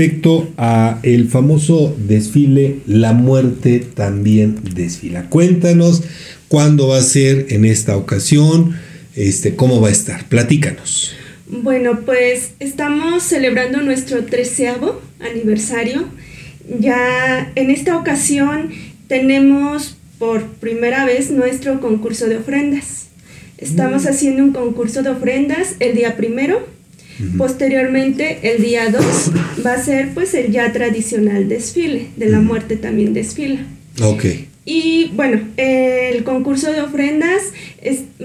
respecto a el famoso desfile La muerte también desfila. Cuéntanos cuándo va a ser en esta ocasión, este, cómo va a estar. Platícanos. Bueno, pues estamos celebrando nuestro treceavo aniversario. Ya en esta ocasión tenemos por primera vez nuestro concurso de ofrendas. Estamos mm. haciendo un concurso de ofrendas el día primero. Posteriormente, el día 2 va a ser pues el ya tradicional desfile, de la muerte también desfila. Ok. Y bueno, el concurso de ofrendas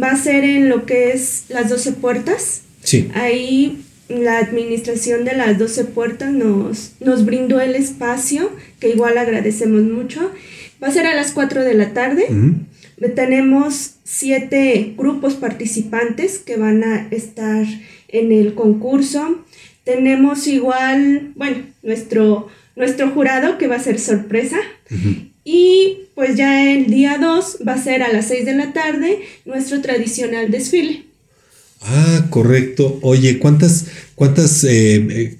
va a ser en lo que es las 12 puertas. Sí. Ahí la administración de las 12 puertas nos, nos brindó el espacio, que igual agradecemos mucho. Va a ser a las 4 de la tarde. Tenemos siete grupos participantes que van a estar en el concurso. Tenemos igual, bueno, nuestro, nuestro jurado que va a ser sorpresa. Y pues ya el día 2 va a ser a las 6 de la tarde nuestro tradicional desfile. Ah, correcto. Oye, ¿cuántas, cuántas eh, eh,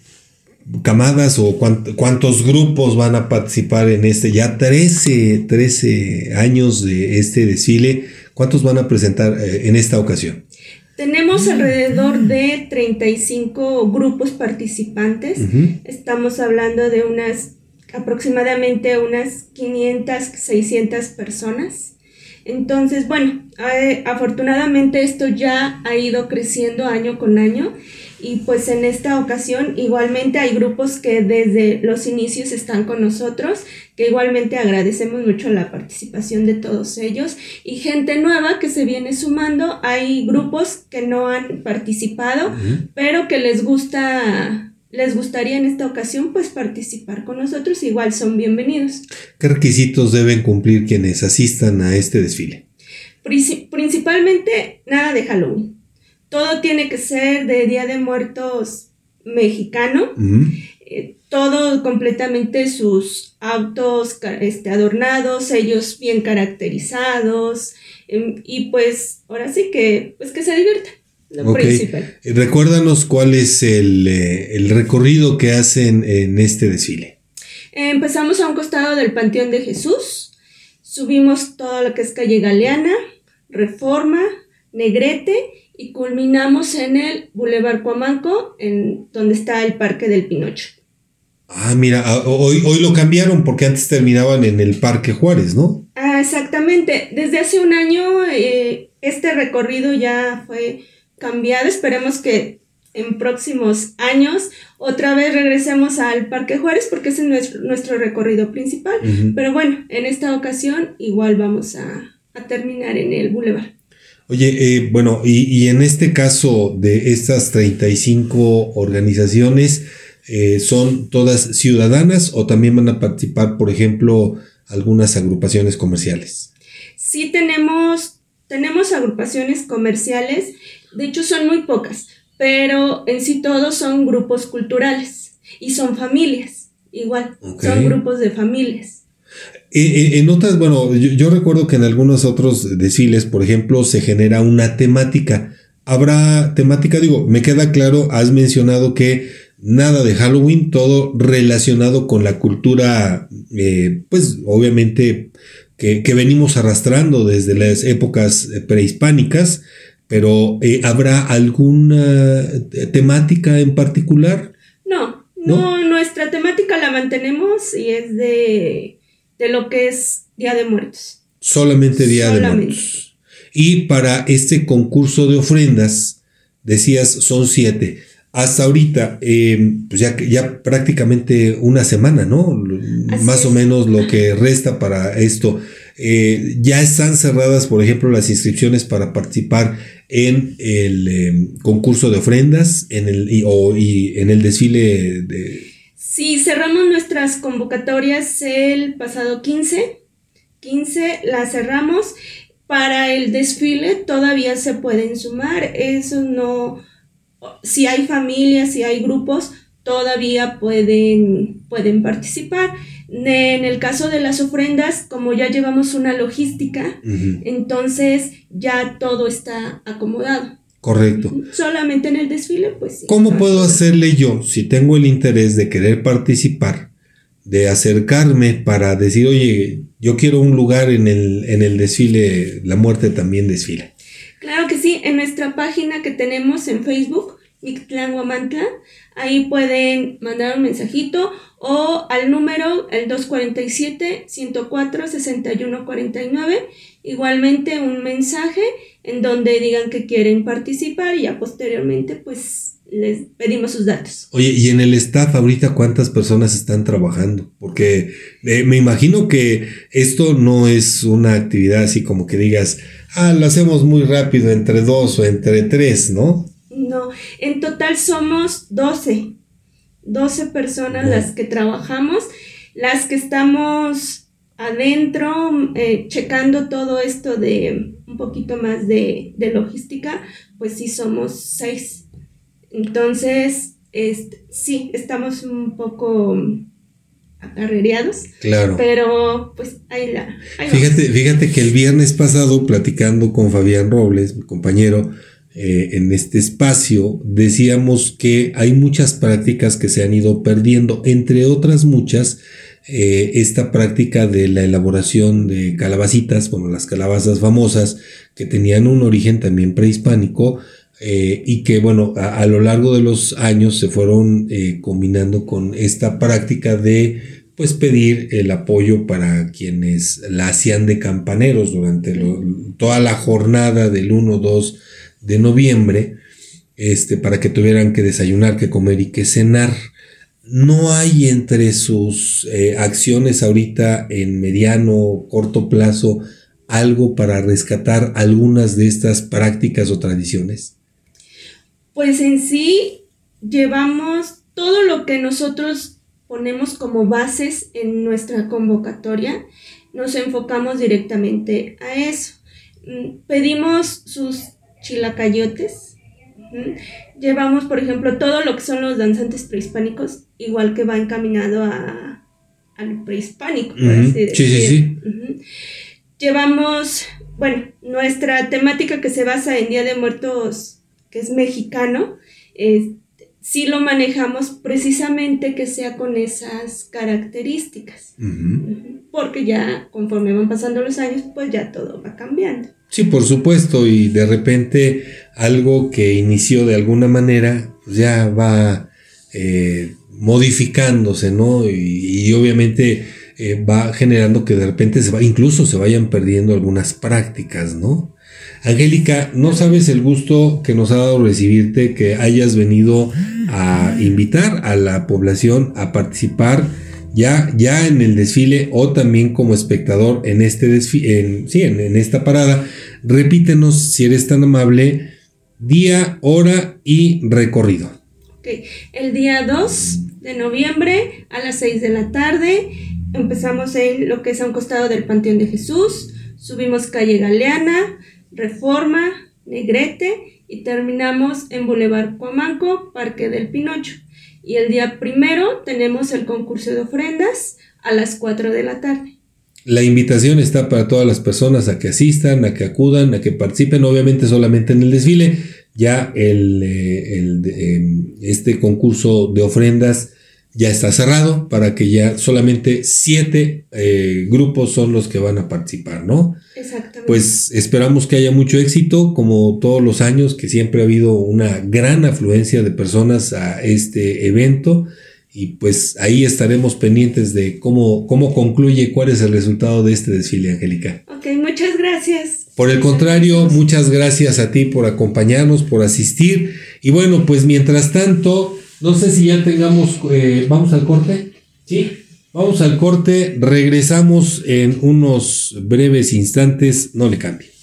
camadas o cuántos grupos van a participar en este? Ya 13, 13 años de este desfile. ¿Cuántos van a presentar eh, en esta ocasión? Tenemos alrededor de 35 grupos participantes. Estamos hablando de unas aproximadamente unas 500, 600 personas. Entonces, bueno, afortunadamente esto ya ha ido creciendo año con año y pues en esta ocasión igualmente hay grupos que desde los inicios están con nosotros, que igualmente agradecemos mucho la participación de todos ellos y gente nueva que se viene sumando. Hay grupos que no han participado, pero que les gusta les gustaría en esta ocasión pues participar con nosotros, igual son bienvenidos. ¿Qué requisitos deben cumplir quienes asistan a este desfile? Principalmente nada de Halloween. Todo tiene que ser de Día de Muertos mexicano. Eh, todo completamente sus autos este, adornados, ellos bien caracterizados. Em, y pues ahora sí que, pues que se diviertan. Recuérdanos cuál es eh, el, recorrido que hacen en este desfile. Empezamos a un costado del Panteón de Jesús, subimos todo lo que es calle Galeana, Reforma, Negrete y culminamos en el Boulevard Cuamanco, en donde está el Parque del Pinocho. Ah, mira, ah, hoy, hoy lo cambiaron porque antes terminaban en el Parque Juárez, ¿no? Ah, exactamente. Desde hace un año eh, este recorrido ya fue cambiado. Esperemos que en próximos años otra vez regresemos al Parque Juárez porque ese es nuestro, nuestro recorrido principal. Pero bueno, en esta ocasión igual vamos a, terminar en el Boulevard. Oye, eh, bueno, y, en este caso de estas 35 organizaciones, eh, ¿son todas ciudadanas o también van a participar, por ejemplo, algunas agrupaciones comerciales? Sí, tenemos, tenemos agrupaciones comerciales de hecho, son muy pocas, pero en sí todos son grupos culturales y son familias, igual, son grupos de familias. En otras, bueno, yo, recuerdo que en algunos otros desfiles, por ejemplo, se genera una temática. Habrá temática, digo, me queda claro, has mencionado que nada de Halloween, todo relacionado con la cultura, eh, pues obviamente que, que, venimos arrastrando desde las épocas prehispánicas, pero eh, ¿habrá alguna temática en particular? No, no, nuestra temática la mantenemos y es de, lo que es Día de Muertos. Solamente Día de Muertos. Y para este concurso de ofrendas, decías, son siete. Hasta ahorita, em, pues ya, ya prácticamente una semana, ¿no? Más o menos lo que resta para esto. Eh, ya están cerradas, por ejemplo, las inscripciones para participar en el em, concurso de ofrendas en el, y, o, y en el desfile de... Sí, cerramos nuestras convocatorias el pasado 15. 15 las cerramos. Para el desfile todavía se pueden sumar. Eso no... Si hay familias, si hay grupos, todavía pueden, pueden participar. En el caso de las ofrendas, como ya llevamos una logística, entonces ya todo está acomodado. Correcto. Solamente en el desfile, pues sí. ¿Cómo puedo hacerle yo, si tengo el interés de querer participar, de acercarme para decir, oye, yo quiero un lugar en el, en el desfile, la muerte también desfila? Claro que sí, en nuestra página que tenemos en Facebook, Mictlán Huamantla, ahí pueden mandar un mensajito o al número el 247-104-6149, igualmente un mensaje en donde digan que quieren participar y ya posteriormente pues les pedimos sus datos. Oye, ¿y en el staff ahorita cuántas personas están trabajando? Porque eh, me imagino que esto no es una actividad así como que digas, ah, lo hacemos muy rápido entre dos o entre tres, ¿no? No, en total somos 12. 12 personas las que trabajamos, las que estamos adentro eh, checando todo esto de un poquito más de, logística, pues sí somos 6. Entonces, este, sí, estamos un poco acarreados. Claro. Pero pues ahí la... fíjate, fíjate que el viernes pasado, platicando con Fabián Robles, mi compañero, eh, en este espacio, decíamos que hay muchas prácticas que se han ido perdiendo, entre otras muchas, eh, esta práctica de la elaboración de calabacitas, como las calabazas famosas, que tenían un origen también prehispánico, eh, y que bueno, a, lo largo de los años se fueron combinando con esta práctica de pues pedir el apoyo para quienes la hacían de campaneros durante toda la jornada del 1, 2, de noviembre, este, para que tuvieran que desayunar, que comer y que cenar. No hay entre sus eh, acciones ahorita en mediano, corto plazo, algo para rescatar algunas de estas prácticas o tradiciones? Pues en sí llevamos todo lo que nosotros ponemos como bases en nuestra convocatoria, nos enfocamos directamente a eso. Mm, pedimos sus chilacayotes. Llevamos, por ejemplo, todo lo que son los danzantes prehispánicos, igual que va encaminado a, al prehispánico, por así decir. Sí, sí, sí. Llevamos, bueno, nuestra temática que se basa en Día de Muertos, que es mexicano, sí lo manejamos precisamente que sea con esas características. Porque ya conforme van pasando los años, pues ya todo va cambiando. Sí, por supuesto, y de repente algo que inició de alguna manera pues ya va eh, modificándose, ¿no? Y, obviamente eh, va generando que de repente se va, incluso se vayan perdiendo algunas prácticas, ¿no? Angélica, no sabes el gusto que nos ha dado recibirte, que hayas venido a invitar a la población a participar ya, ya en el desfile o también como espectador en este desfile, en, sí, en, esta parada, repítenos si eres tan amable, día, hora y recorrido. El día 2 de noviembre a las 6 de la tarde empezamos en lo que es a un costado del Panteón de Jesús, subimos calle Galeana, Reforma, Negrete y terminamos en Boulevard Cuamanco, Parque del Pinocho. Y el día primero tenemos el concurso de ofrendas a las 4 de la tarde. La invitación está para todas las personas a que asistan, a que acudan, a que participen, obviamente solamente en el desfile. Ya el, eh, em, este concurso de ofrendas ya está cerrado para que ya solamente siete eh, grupos son los que van a participar, ¿no? Exactamente. Pues esperamos que haya mucho éxito, como todos los años, que siempre ha habido una gran afluencia de personas a este evento. Y pues ahí estaremos pendientes de cómo, cómo concluye, cuál es el resultado de este desfile, Angélica. Ok, muchas gracias. Por el contrario, muchas gracias a ti por acompañarnos, por asistir. Y bueno, pues mientras tanto, no sé si ya tengamos, eh, vamos al corte. Sí. Vamos al corte, regresamos en unos breves instantes, no le cambie.